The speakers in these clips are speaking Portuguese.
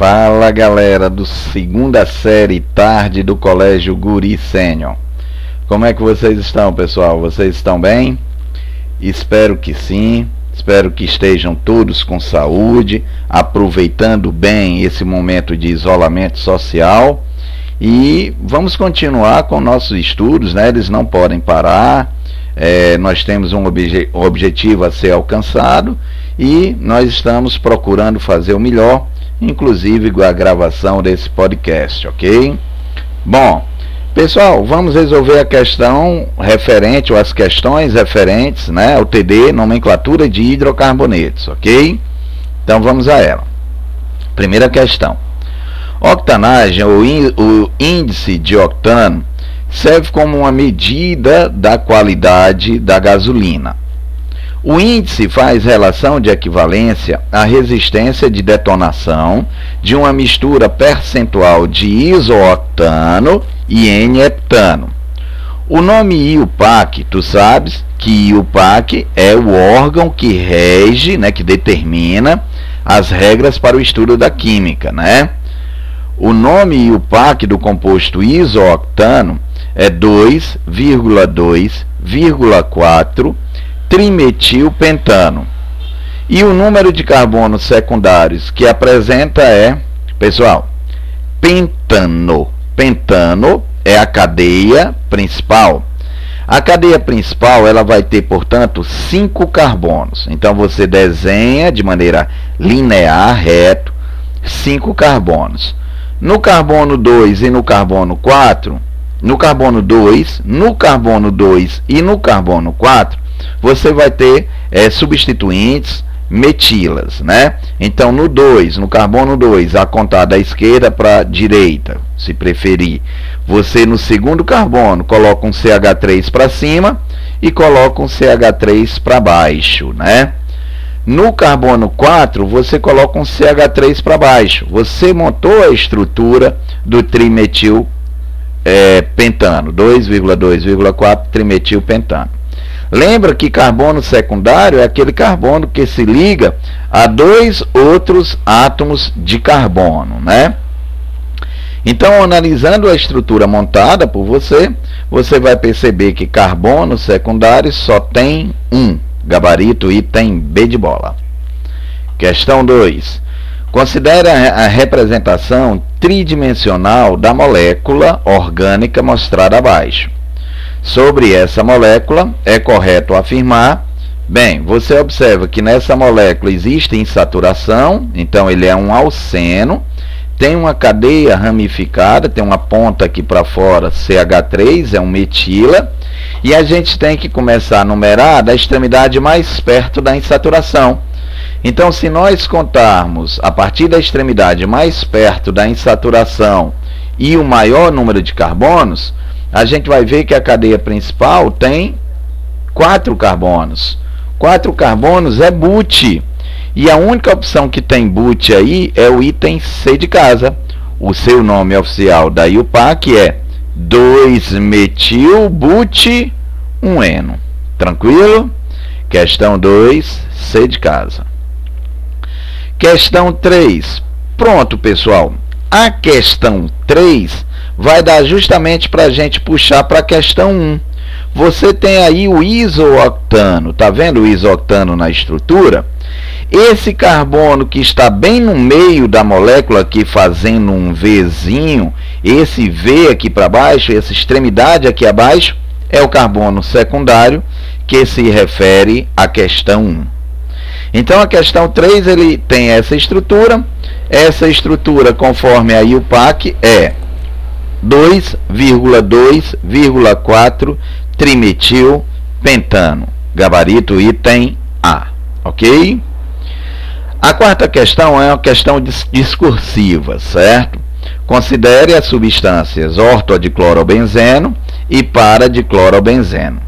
Fala galera do segunda série tarde do Colégio Guri Sênior. Como é que vocês estão, pessoal? Vocês estão bem? Espero que sim. Espero que estejam todos com saúde, aproveitando bem esse momento de isolamento social. E vamos continuar com nossos estudos, né? Eles não podem parar. É, nós temos um obje objetivo a ser alcançado e nós estamos procurando fazer o melhor inclusive a gravação desse podcast, ok? Bom, pessoal, vamos resolver a questão referente, ou as questões referentes, né, ao TD, nomenclatura de hidrocarbonetos, ok? Então vamos a ela. Primeira questão. Octanagem, ou o índice de octano, serve como uma medida da qualidade da gasolina. O índice faz relação de equivalência à resistência de detonação de uma mistura percentual de isooctano e N-heptano. O nome IUPAC, tu sabes que IUPAC é o órgão que rege, né, que determina as regras para o estudo da química, né? O nome IUPAC do composto isooctano é 2,2,4 trimetilpentano. E o número de carbonos secundários que apresenta é, pessoal, pentano. Pentano é a cadeia principal. A cadeia principal ela vai ter, portanto, cinco carbonos. Então você desenha de maneira linear, reto, cinco carbonos. No carbono 2 e no carbono 4, no carbono 2, no carbono 2 e no carbono 4, você vai ter é, substituintes metilas, né? Então no 2, no carbono 2, a contar da esquerda para direita, se preferir. Você no segundo carbono coloca um CH3 para cima e coloca um CH3 para baixo, né? No carbono 4, você coloca um CH3 para baixo. Você montou a estrutura do trimetil é, pentano, 2,2,4 trimetil pentano. Lembra que carbono secundário é aquele carbono que se liga a dois outros átomos de carbono, né? Então, analisando a estrutura montada por você, você vai perceber que carbono secundário só tem um gabarito item B de bola. Questão 2. Considere a representação tridimensional da molécula orgânica mostrada abaixo. Sobre essa molécula, é correto afirmar. Bem, você observa que nessa molécula existe insaturação, então ele é um alceno, tem uma cadeia ramificada, tem uma ponta aqui para fora, CH3, é um metila, e a gente tem que começar a numerar da extremidade mais perto da insaturação. Então, se nós contarmos a partir da extremidade mais perto da insaturação e o maior número de carbonos, a gente vai ver que a cadeia principal tem quatro carbonos. Quatro carbonos é boot. E a única opção que tem boot aí é o item C de casa. O seu nome oficial da IUPAC é 2-metil boot 1-eno. Tranquilo? Questão 2, C de casa. Questão 3. Pronto, pessoal. A questão 3 vai dar justamente para a gente puxar para a questão 1. Você tem aí o isooctano, tá vendo o isooctano na estrutura? Esse carbono que está bem no meio da molécula aqui fazendo um Vzinho, esse V aqui para baixo, essa extremidade aqui abaixo, é o carbono secundário que se refere à questão 1. Então a questão 3 ele tem essa estrutura. Essa estrutura, conforme a IUPAC, é 2,2,4 trimetil pentano. Gabarito item A. Ok? A quarta questão é uma questão discursiva, certo? Considere as substâncias ortodiclorobenzeno e paradiclorobenzeno.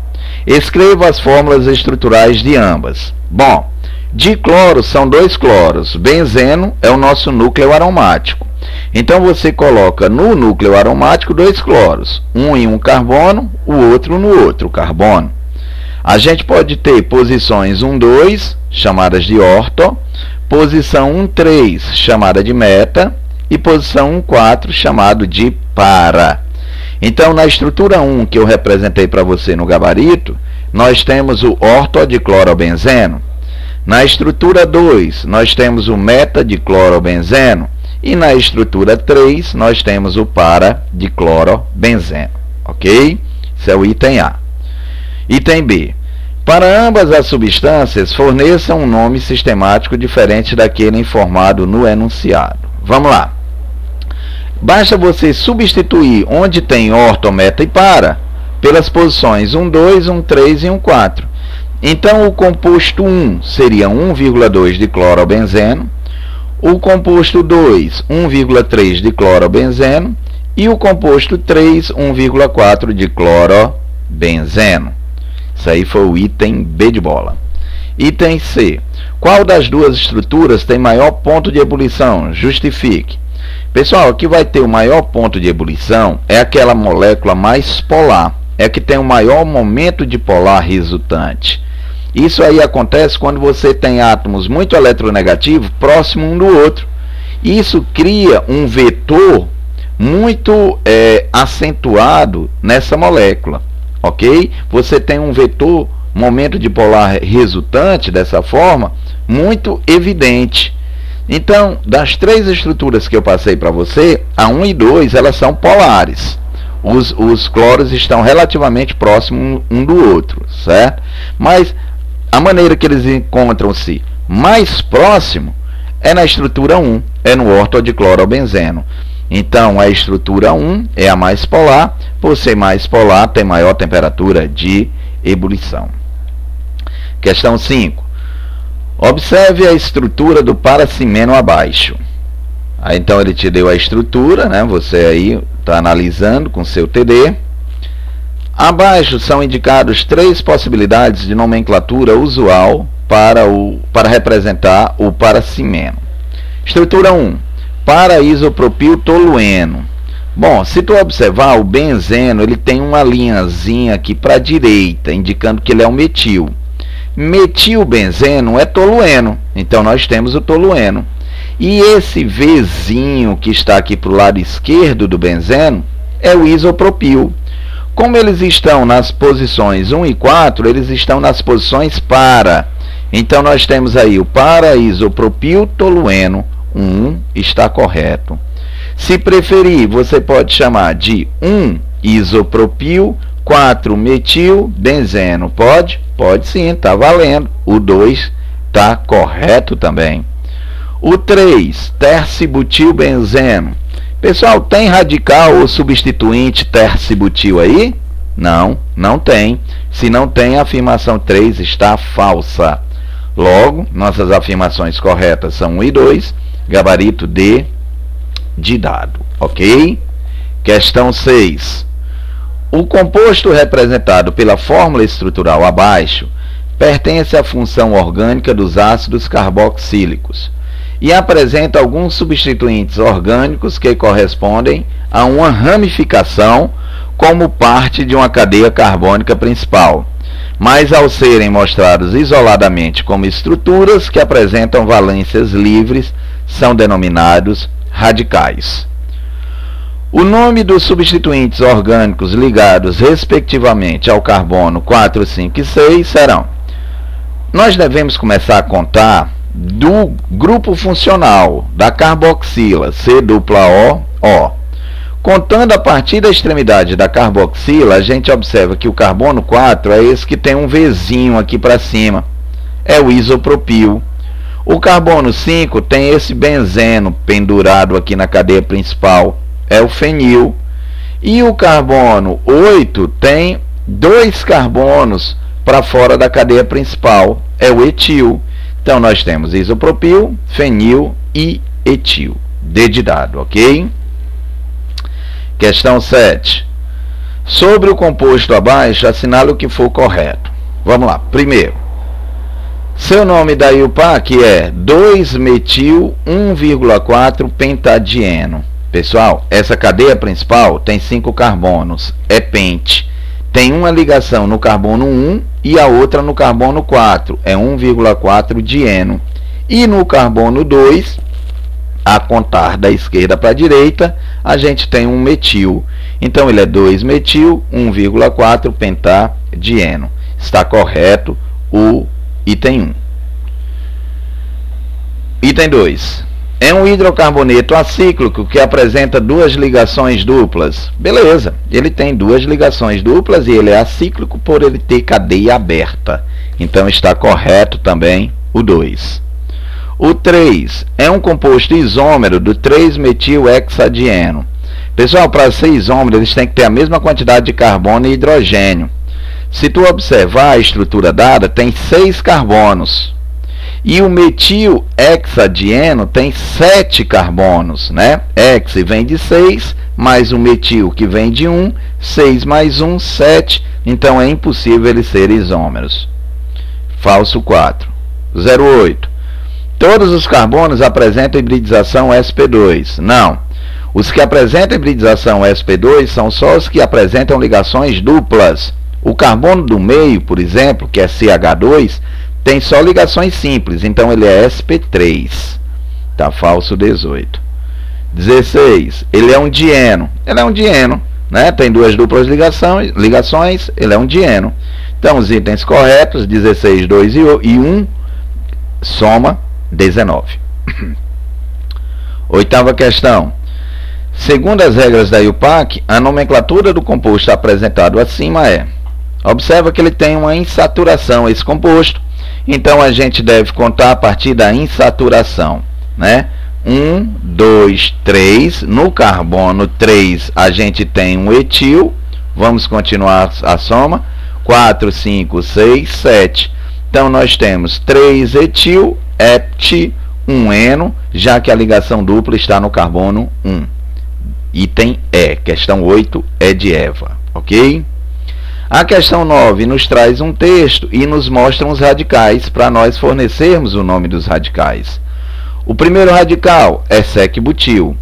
Escreva as fórmulas estruturais de ambas. Bom, dicloro são dois cloros, benzeno é o nosso núcleo aromático. Então você coloca no núcleo aromático dois cloros, um em um carbono, o outro no outro carbono. A gente pode ter posições 1, 2, chamadas de orto, posição 1, 3, chamada de meta, e posição 1, 4, chamado de para. Então, na estrutura 1 que eu representei para você no gabarito, nós temos o ortodiclorobenzeno. Na estrutura 2, nós temos o metadiclorobenzeno. E na estrutura 3, nós temos o para-diclorobenzeno. Ok? Isso é o item A. Item B. Para ambas as substâncias, forneça um nome sistemático diferente daquele informado no enunciado. Vamos lá. Basta você substituir onde tem orto, meta e para pelas posições 1, 2, 1, 3 e 1, 4. Então, o composto 1 seria 1,2 de clorobenzeno, o composto 2, 1,3 de clorobenzeno e o composto 3, 1,4 de clorobenzeno. Isso aí foi o item B de bola. Item C. Qual das duas estruturas tem maior ponto de ebulição? Justifique. Pessoal, aqui vai ter o maior ponto de ebulição é aquela molécula mais polar, é que tem o maior momento de polar resultante. Isso aí acontece quando você tem átomos muito eletronegativos próximo um do outro. Isso cria um vetor muito é, acentuado nessa molécula, ok? Você tem um vetor momento de polar resultante dessa forma muito evidente. Então, das três estruturas que eu passei para você, a 1 e 2 elas são polares. Os, os cloros estão relativamente próximos um do outro, certo? Mas a maneira que eles encontram-se mais próximo é na estrutura 1, é no ortodiclorobenzeno. Então, a estrutura 1 é a mais polar, por ser mais polar, tem maior temperatura de ebulição. Questão 5. Observe a estrutura do paracimeno abaixo. Aí, então, ele te deu a estrutura, né? você aí está analisando com seu TD. Abaixo são indicados três possibilidades de nomenclatura usual para, o, para representar o paracimeno. Estrutura 1. Paraisopropil tolueno. Bom, se tu observar, o benzeno ele tem uma linhazinha aqui para a direita, indicando que ele é um metil. Metilbenzeno é tolueno, então nós temos o tolueno. E esse Vzinho que está aqui para o lado esquerdo do benzeno é o isopropil. Como eles estão nas posições 1 e 4, eles estão nas posições para. Então nós temos aí o para isopropil tolueno 1 está correto. Se preferir, você pode chamar de 1 isopropil 4 metil benzeno. Pode? Pode sim, está valendo. O 2 está correto também. O 3, tercibutilbenzeno. Pessoal, tem radical ou substituinte tercibutil aí? Não, não tem. Se não tem, a afirmação 3 está falsa. Logo, nossas afirmações corretas são 1 e 2, gabarito D de dado, ok? Questão 6. O composto representado pela fórmula estrutural abaixo pertence à função orgânica dos ácidos carboxílicos e apresenta alguns substituintes orgânicos que correspondem a uma ramificação como parte de uma cadeia carbônica principal, mas ao serem mostrados isoladamente como estruturas que apresentam valências livres, são denominados radicais. O nome dos substituintes orgânicos ligados respectivamente ao carbono 4, 5 e 6 serão. Nós devemos começar a contar do grupo funcional da carboxila C-O, O. Contando a partir da extremidade da carboxila, a gente observa que o carbono 4 é esse que tem um Vzinho aqui para cima. É o isopropil. O carbono 5 tem esse benzeno pendurado aqui na cadeia principal. É o fenil. E o carbono 8 tem dois carbonos para fora da cadeia principal. É o etil. Então, nós temos isopropil, fenil e etil. D de dado, ok? Questão 7. Sobre o composto abaixo, assinale o que for correto. Vamos lá. Primeiro, seu nome da IUPAC é 2-metil 1,4 pentadieno. Pessoal, essa cadeia principal tem 5 carbonos, é pente tem uma ligação no carbono 1 e a outra no carbono 4, é 1,4 dieno. E no carbono 2 a contar da esquerda para a direita, a gente tem um metil. Então ele é 2-metil, 1,4 pentadieno. Está correto o item 1. Item 2. É um hidrocarboneto acíclico que apresenta duas ligações duplas. Beleza, ele tem duas ligações duplas e ele é acíclico por ele ter cadeia aberta. Então está correto também o 2. O 3 é um composto isômero do 3-metil-hexadieno. Pessoal, para ser isômero, eles têm que ter a mesma quantidade de carbono e hidrogênio. Se tu observar a estrutura dada, tem 6 carbonos. E o metil hexadieno tem 7 carbonos, né? Hex vem de 6, mais o metil que vem de 1, 6 mais 1, 7. Então é impossível eles serem isômeros. Falso 4. 08. Todos os carbonos apresentam hibridização sp2. Não. Os que apresentam hibridização sp2 são só os que apresentam ligações duplas. O carbono do meio, por exemplo, que é CH2, tem só ligações simples, então ele é sp3. Tá falso 18. 16. Ele é um dieno. Ele é um dieno, né? Tem duas duplas ligações, ligações, ele é um dieno. Então os itens corretos, 16, 2 e 1, soma 19. Oitava questão. Segundo as regras da IUPAC, a nomenclatura do composto apresentado acima é Observa que ele tem uma insaturação, esse composto, então a gente deve contar a partir da insaturação, né? 1, 2, 3. No carbono 3 a gente tem um etil. Vamos continuar a soma. 4, 5, 6, 7. Então nós temos 3 etil, ept, 1 eno, já que a ligação dupla está no carbono 1. Item E, questão 8 é de Eva, ok? A questão 9 nos traz um texto e nos mostra os radicais para nós fornecermos o nome dos radicais. O primeiro radical é sec-butil.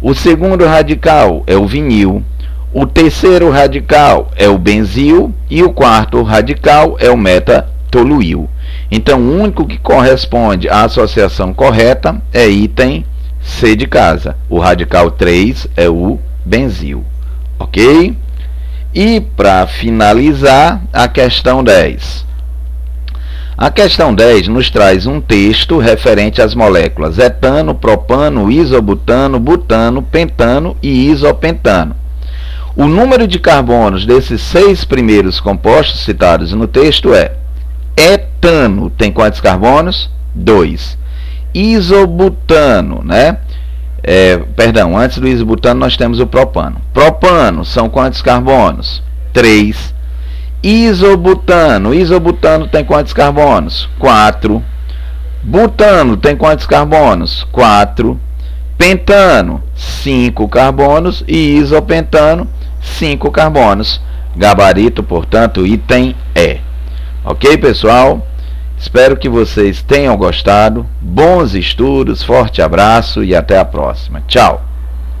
O segundo radical é o vinil. O terceiro radical é o benzil e o quarto radical é o metatoluil. Então, o único que corresponde à associação correta é item C de casa. O radical 3 é o benzil. OK? E para finalizar, a questão 10. A questão 10 nos traz um texto referente às moléculas etano, propano, isobutano, butano, pentano e isopentano. O número de carbonos desses seis primeiros compostos citados no texto é etano tem quantos carbonos? 2. Isobutano, né? É, perdão, antes do isobutano nós temos o propano. Propano são quantos carbonos? 3. Isobutano. Isobutano tem quantos carbonos? 4. Butano tem quantos carbonos? 4. Pentano, 5 carbonos. E isopentano, 5 carbonos. Gabarito, portanto, item E. Ok, pessoal? Espero que vocês tenham gostado. Bons estudos, forte abraço e até a próxima. Tchau!